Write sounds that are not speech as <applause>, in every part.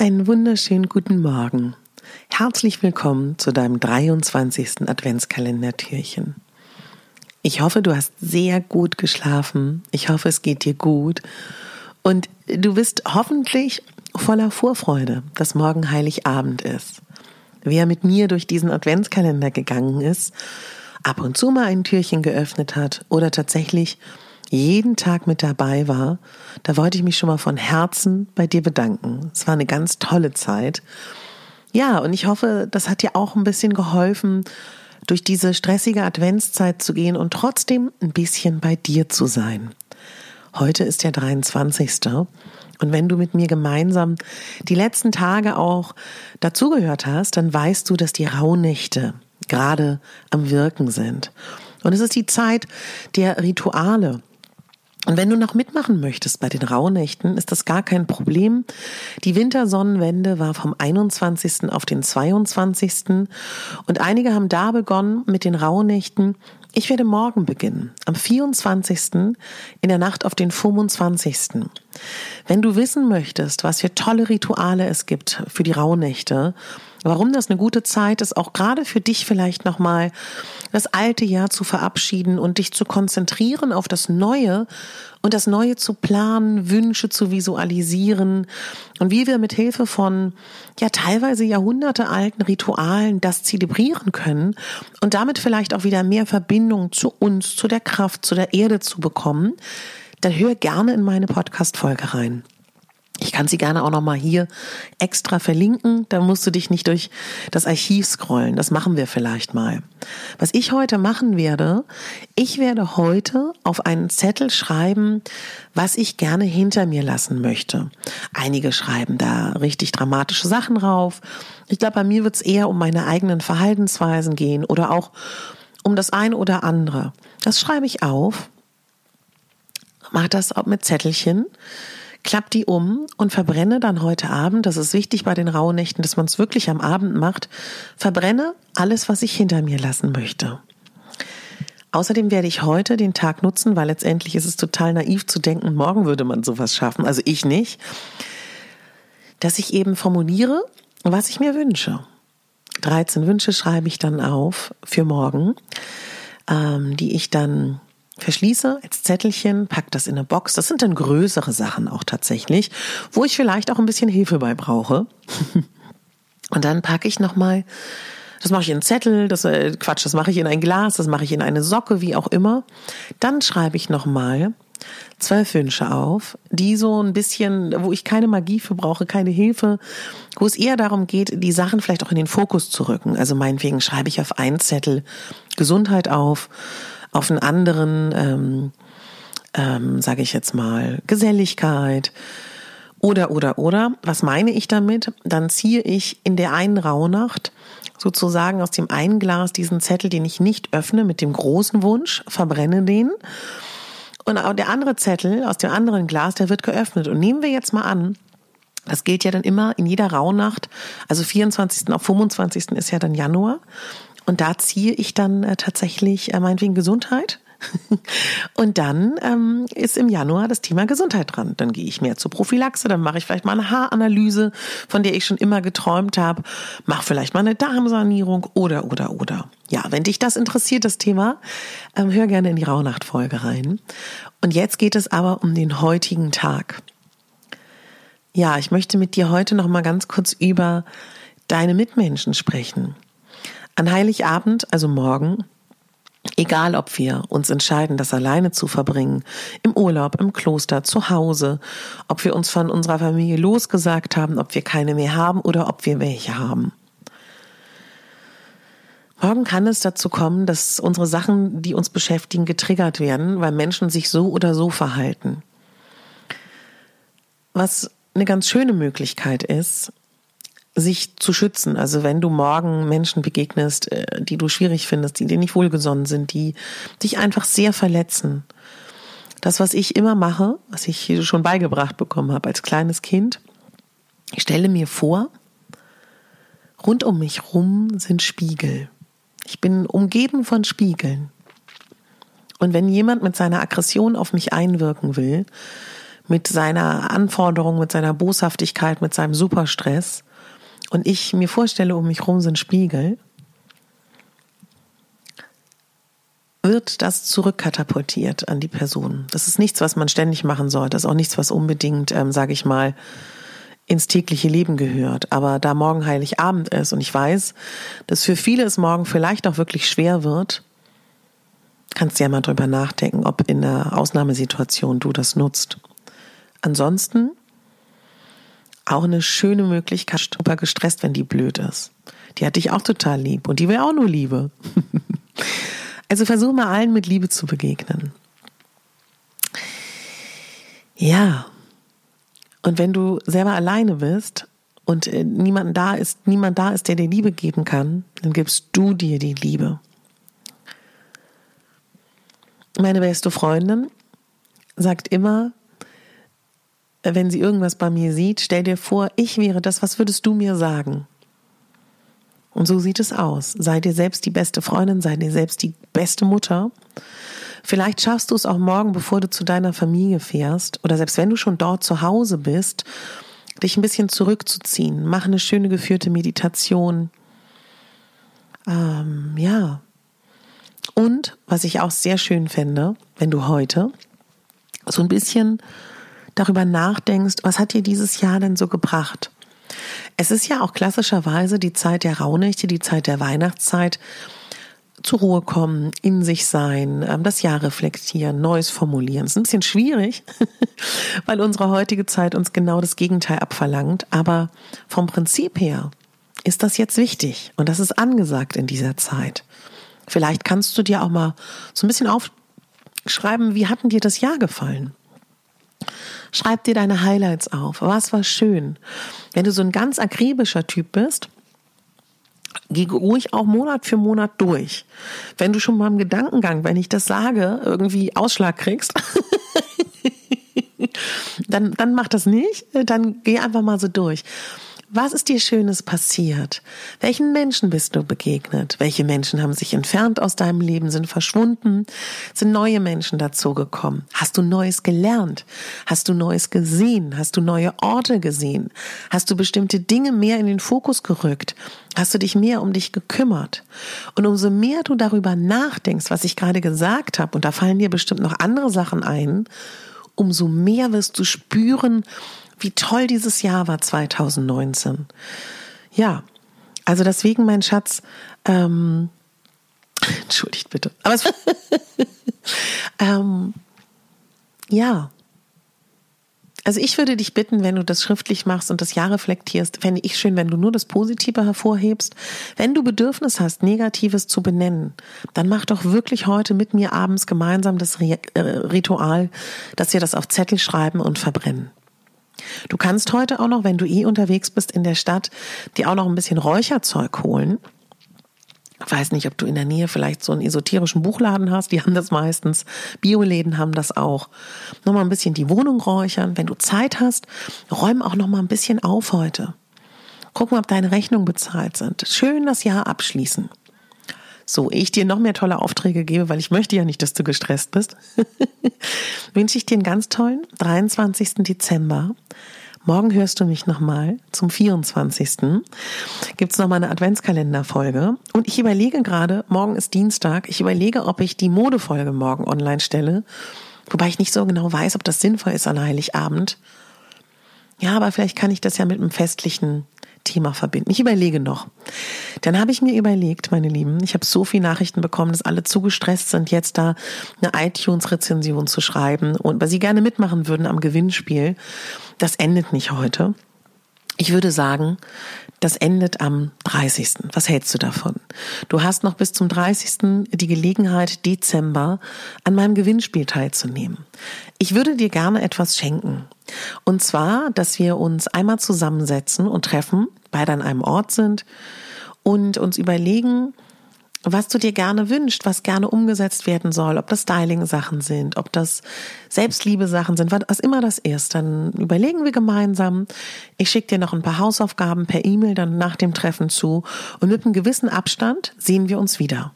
Einen wunderschönen guten Morgen. Herzlich willkommen zu deinem 23. Adventskalendertürchen. Ich hoffe, du hast sehr gut geschlafen. Ich hoffe, es geht dir gut. Und du bist hoffentlich voller Vorfreude, dass morgen Heiligabend ist. Wer mit mir durch diesen Adventskalender gegangen ist, ab und zu mal ein Türchen geöffnet hat oder tatsächlich jeden Tag mit dabei war, da wollte ich mich schon mal von Herzen bei dir bedanken. Es war eine ganz tolle Zeit. Ja, und ich hoffe, das hat dir auch ein bisschen geholfen, durch diese stressige Adventszeit zu gehen und trotzdem ein bisschen bei dir zu sein. Heute ist der 23. Und wenn du mit mir gemeinsam die letzten Tage auch dazugehört hast, dann weißt du, dass die Rauhnächte gerade am Wirken sind. Und es ist die Zeit der Rituale, und wenn du noch mitmachen möchtest bei den Rauhnächten, ist das gar kein Problem. Die Wintersonnenwende war vom 21. auf den 22. Und einige haben da begonnen mit den Rauhnächten. Ich werde morgen beginnen, am 24. in der Nacht auf den 25. Wenn du wissen möchtest, was für tolle Rituale es gibt für die Rauhnächte, warum das eine gute Zeit ist, auch gerade für dich vielleicht nochmal das alte Jahr zu verabschieden und dich zu konzentrieren auf das Neue und das Neue zu planen, Wünsche zu visualisieren und wie wir mit Hilfe von ja teilweise jahrhundertealten Ritualen das zelebrieren können und damit vielleicht auch wieder mehr Verbindung zu uns, zu der Kraft, zu der Erde zu bekommen, dann hör gerne in meine Podcast Folge rein. Ich kann sie gerne auch nochmal hier extra verlinken. Da musst du dich nicht durch das Archiv scrollen. Das machen wir vielleicht mal. Was ich heute machen werde, ich werde heute auf einen Zettel schreiben, was ich gerne hinter mir lassen möchte. Einige schreiben da richtig dramatische Sachen drauf. Ich glaube, bei mir wird es eher um meine eigenen Verhaltensweisen gehen oder auch um das ein oder andere. Das schreibe ich auf. Mach das auch mit Zettelchen klapp die um und verbrenne dann heute Abend, das ist wichtig bei den Rauhnächten, dass man es wirklich am Abend macht, verbrenne alles, was ich hinter mir lassen möchte. Außerdem werde ich heute den Tag nutzen, weil letztendlich ist es total naiv zu denken, morgen würde man sowas schaffen, also ich nicht, dass ich eben formuliere, was ich mir wünsche. 13 Wünsche schreibe ich dann auf für morgen, ähm, die ich dann verschließe als Zettelchen, pack das in eine Box. Das sind dann größere Sachen auch tatsächlich, wo ich vielleicht auch ein bisschen Hilfe bei brauche. <laughs> Und dann packe ich nochmal, das mache ich in einen Zettel, das äh, Quatsch, das mache ich in ein Glas, das mache ich in eine Socke, wie auch immer. Dann schreibe ich nochmal zwölf Wünsche auf, die so ein bisschen, wo ich keine Magie für brauche, keine Hilfe, wo es eher darum geht, die Sachen vielleicht auch in den Fokus zu rücken. Also meinetwegen schreibe ich auf einen Zettel Gesundheit auf, auf einen anderen, ähm, ähm, sage ich jetzt mal, Geselligkeit oder, oder, oder. Was meine ich damit? Dann ziehe ich in der einen Rauhnacht sozusagen aus dem einen Glas diesen Zettel, den ich nicht öffne, mit dem großen Wunsch, verbrenne den. Und der andere Zettel aus dem anderen Glas, der wird geöffnet. Und nehmen wir jetzt mal an, das gilt ja dann immer in jeder Rauhnacht, also 24. auf 25. ist ja dann Januar. Und da ziehe ich dann äh, tatsächlich äh, meinetwegen Gesundheit <laughs> Und dann ähm, ist im Januar das Thema Gesundheit dran. Dann gehe ich mehr zur Prophylaxe, dann mache ich vielleicht mal eine Haaranalyse, von der ich schon immer geträumt habe, mache vielleicht mal eine Darmsanierung oder, oder, oder. Ja, wenn dich das interessiert, das Thema, ähm, hör gerne in die Rauhnacht-Folge rein. Und jetzt geht es aber um den heutigen Tag. Ja, ich möchte mit dir heute noch mal ganz kurz über deine Mitmenschen sprechen. An Heiligabend, also morgen, Egal, ob wir uns entscheiden, das alleine zu verbringen, im Urlaub, im Kloster, zu Hause, ob wir uns von unserer Familie losgesagt haben, ob wir keine mehr haben oder ob wir welche haben. Morgen kann es dazu kommen, dass unsere Sachen, die uns beschäftigen, getriggert werden, weil Menschen sich so oder so verhalten. Was eine ganz schöne Möglichkeit ist, sich zu schützen. Also wenn du morgen Menschen begegnest, äh, die du schwierig findest, die dir nicht wohlgesonnen sind, die dich einfach sehr verletzen. Das, was ich immer mache, was ich schon beigebracht bekommen habe als kleines Kind, ich stelle mir vor, rund um mich rum sind Spiegel. Ich bin umgeben von Spiegeln. Und wenn jemand mit seiner Aggression auf mich einwirken will, mit seiner Anforderung, mit seiner Boshaftigkeit, mit seinem Superstress, und ich mir vorstelle, um mich rum sind Spiegel, wird das zurückkatapultiert an die Person. Das ist nichts, was man ständig machen sollte. Das ist auch nichts, was unbedingt, ähm, sage ich mal, ins tägliche Leben gehört. Aber da morgen Heiligabend ist und ich weiß, dass für viele es morgen vielleicht auch wirklich schwer wird, kannst du ja mal drüber nachdenken, ob in einer Ausnahmesituation du das nutzt. Ansonsten auch eine schöne Möglichkeit, super gestresst, wenn die blöd ist. Die hat dich auch total lieb und die will auch nur Liebe. <laughs> also versuch mal allen mit Liebe zu begegnen. Ja. Und wenn du selber alleine bist und äh, niemand da ist, niemand da ist, der dir Liebe geben kann, dann gibst du dir die Liebe. Meine beste Freundin sagt immer, wenn sie irgendwas bei mir sieht, stell dir vor, ich wäre das, was würdest du mir sagen? Und so sieht es aus. Sei dir selbst die beste Freundin, sei dir selbst die beste Mutter. Vielleicht schaffst du es auch morgen, bevor du zu deiner Familie fährst, oder selbst wenn du schon dort zu Hause bist, dich ein bisschen zurückzuziehen. Mach eine schöne geführte Meditation. Ähm, ja. Und was ich auch sehr schön fände, wenn du heute so ein bisschen darüber nachdenkst, was hat dir dieses Jahr denn so gebracht? Es ist ja auch klassischerweise die Zeit der Rauhnächte, die Zeit der Weihnachtszeit, zur Ruhe kommen, in sich sein, ähm, das Jahr reflektieren, Neues formulieren. Es ist ein bisschen schwierig, <laughs> weil unsere heutige Zeit uns genau das Gegenteil abverlangt. Aber vom Prinzip her ist das jetzt wichtig und das ist angesagt in dieser Zeit. Vielleicht kannst du dir auch mal so ein bisschen aufschreiben, wie hatten dir das Jahr gefallen? Schreib dir deine Highlights auf. Was war schön? Wenn du so ein ganz akribischer Typ bist, geh ruhig auch Monat für Monat durch. Wenn du schon mal im Gedankengang, wenn ich das sage, irgendwie Ausschlag kriegst, <laughs> dann, dann mach das nicht. Dann geh einfach mal so durch. Was ist dir Schönes passiert? Welchen Menschen bist du begegnet? Welche Menschen haben sich entfernt aus deinem Leben, sind verschwunden? Sind neue Menschen dazugekommen? Hast du Neues gelernt? Hast du Neues gesehen? Hast du neue Orte gesehen? Hast du bestimmte Dinge mehr in den Fokus gerückt? Hast du dich mehr um dich gekümmert? Und umso mehr du darüber nachdenkst, was ich gerade gesagt habe, und da fallen dir bestimmt noch andere Sachen ein, umso mehr wirst du spüren, wie toll dieses Jahr war 2019. Ja, also deswegen, mein Schatz, ähm, entschuldigt bitte, aber es, <laughs> ähm, ja, also ich würde dich bitten, wenn du das schriftlich machst und das Jahr reflektierst, fände ich schön, wenn du nur das Positive hervorhebst. Wenn du Bedürfnis hast, Negatives zu benennen, dann mach doch wirklich heute mit mir abends gemeinsam das äh, Ritual, dass wir das auf Zettel schreiben und verbrennen. Du kannst heute auch noch, wenn du eh unterwegs bist in der Stadt, dir auch noch ein bisschen Räucherzeug holen. Ich weiß nicht, ob du in der Nähe vielleicht so einen esoterischen Buchladen hast. Die haben das meistens. Bioläden haben das auch. Nochmal ein bisschen die Wohnung räuchern. Wenn du Zeit hast, räum auch noch mal ein bisschen auf heute. Gucken, ob deine Rechnungen bezahlt sind. Schön das Jahr abschließen. so ich dir noch mehr tolle Aufträge gebe, weil ich möchte ja nicht, dass du gestresst bist, <laughs> wünsche ich dir einen ganz tollen 23. Dezember. Morgen hörst du mich nochmal zum 24. Gibt es nochmal eine Adventskalenderfolge. Und ich überlege gerade, morgen ist Dienstag, ich überlege, ob ich die Modefolge morgen online stelle. Wobei ich nicht so genau weiß, ob das sinnvoll ist an Heiligabend. Ja, aber vielleicht kann ich das ja mit einem festlichen Thema verbinden. Ich überlege noch. Dann habe ich mir überlegt, meine Lieben, ich habe so viele Nachrichten bekommen, dass alle zu gestresst sind, jetzt da eine iTunes-Rezension zu schreiben und weil sie gerne mitmachen würden am Gewinnspiel. Das endet nicht heute. Ich würde sagen, das endet am 30. Was hältst du davon? Du hast noch bis zum 30. die Gelegenheit, Dezember an meinem Gewinnspiel teilzunehmen. Ich würde dir gerne etwas schenken. Und zwar, dass wir uns einmal zusammensetzen und treffen, beide an einem Ort sind und uns überlegen, was du dir gerne wünschst, was gerne umgesetzt werden soll, ob das Styling-Sachen sind, ob das Selbstliebe-Sachen sind, was immer das ist, dann überlegen wir gemeinsam. Ich schicke dir noch ein paar Hausaufgaben per E-Mail dann nach dem Treffen zu und mit einem gewissen Abstand sehen wir uns wieder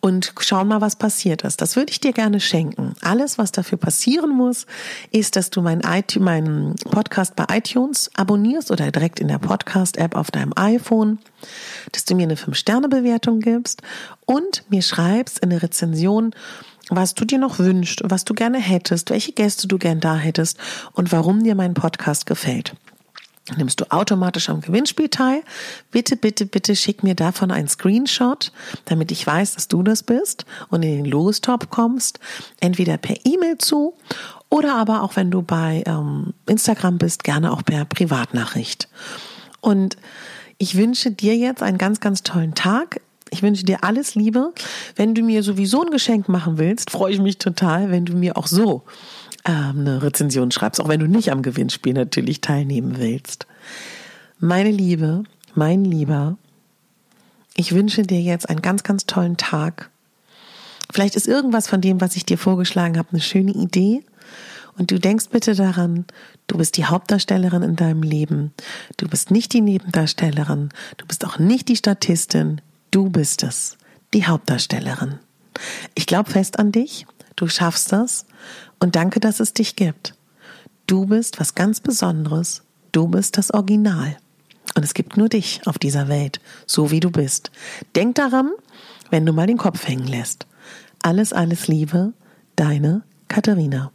und schauen mal, was passiert ist. Das würde ich dir gerne schenken. Alles, was dafür passieren muss, ist, dass du meinen, meinen Podcast bei iTunes abonnierst oder direkt in der Podcast-App auf deinem iPhone, dass du mir eine 5-Sterne-Bewertung gibst und mir schreibst in der Rezension, was du dir noch wünschst, was du gerne hättest, welche Gäste du gern da hättest und warum dir mein Podcast gefällt nimmst du automatisch am Gewinnspiel teil. Bitte, bitte, bitte schick mir davon einen Screenshot, damit ich weiß, dass du das bist und in den Lostop kommst. Entweder per E-Mail zu oder aber auch wenn du bei ähm, Instagram bist, gerne auch per Privatnachricht. Und ich wünsche dir jetzt einen ganz, ganz tollen Tag. Ich wünsche dir alles Liebe. Wenn du mir sowieso ein Geschenk machen willst, freue ich mich total, wenn du mir auch so eine Rezension schreibst, auch wenn du nicht am Gewinnspiel natürlich teilnehmen willst. Meine Liebe, mein Lieber, ich wünsche dir jetzt einen ganz, ganz tollen Tag. Vielleicht ist irgendwas von dem, was ich dir vorgeschlagen habe, eine schöne Idee. Und du denkst bitte daran, du bist die Hauptdarstellerin in deinem Leben. Du bist nicht die Nebendarstellerin. Du bist auch nicht die Statistin. Du bist es, die Hauptdarstellerin. Ich glaube fest an dich. Du schaffst das. Und danke, dass es dich gibt. Du bist was ganz Besonderes. Du bist das Original. Und es gibt nur dich auf dieser Welt, so wie du bist. Denk daran, wenn du mal den Kopf hängen lässt. Alles, alles Liebe, deine Katharina.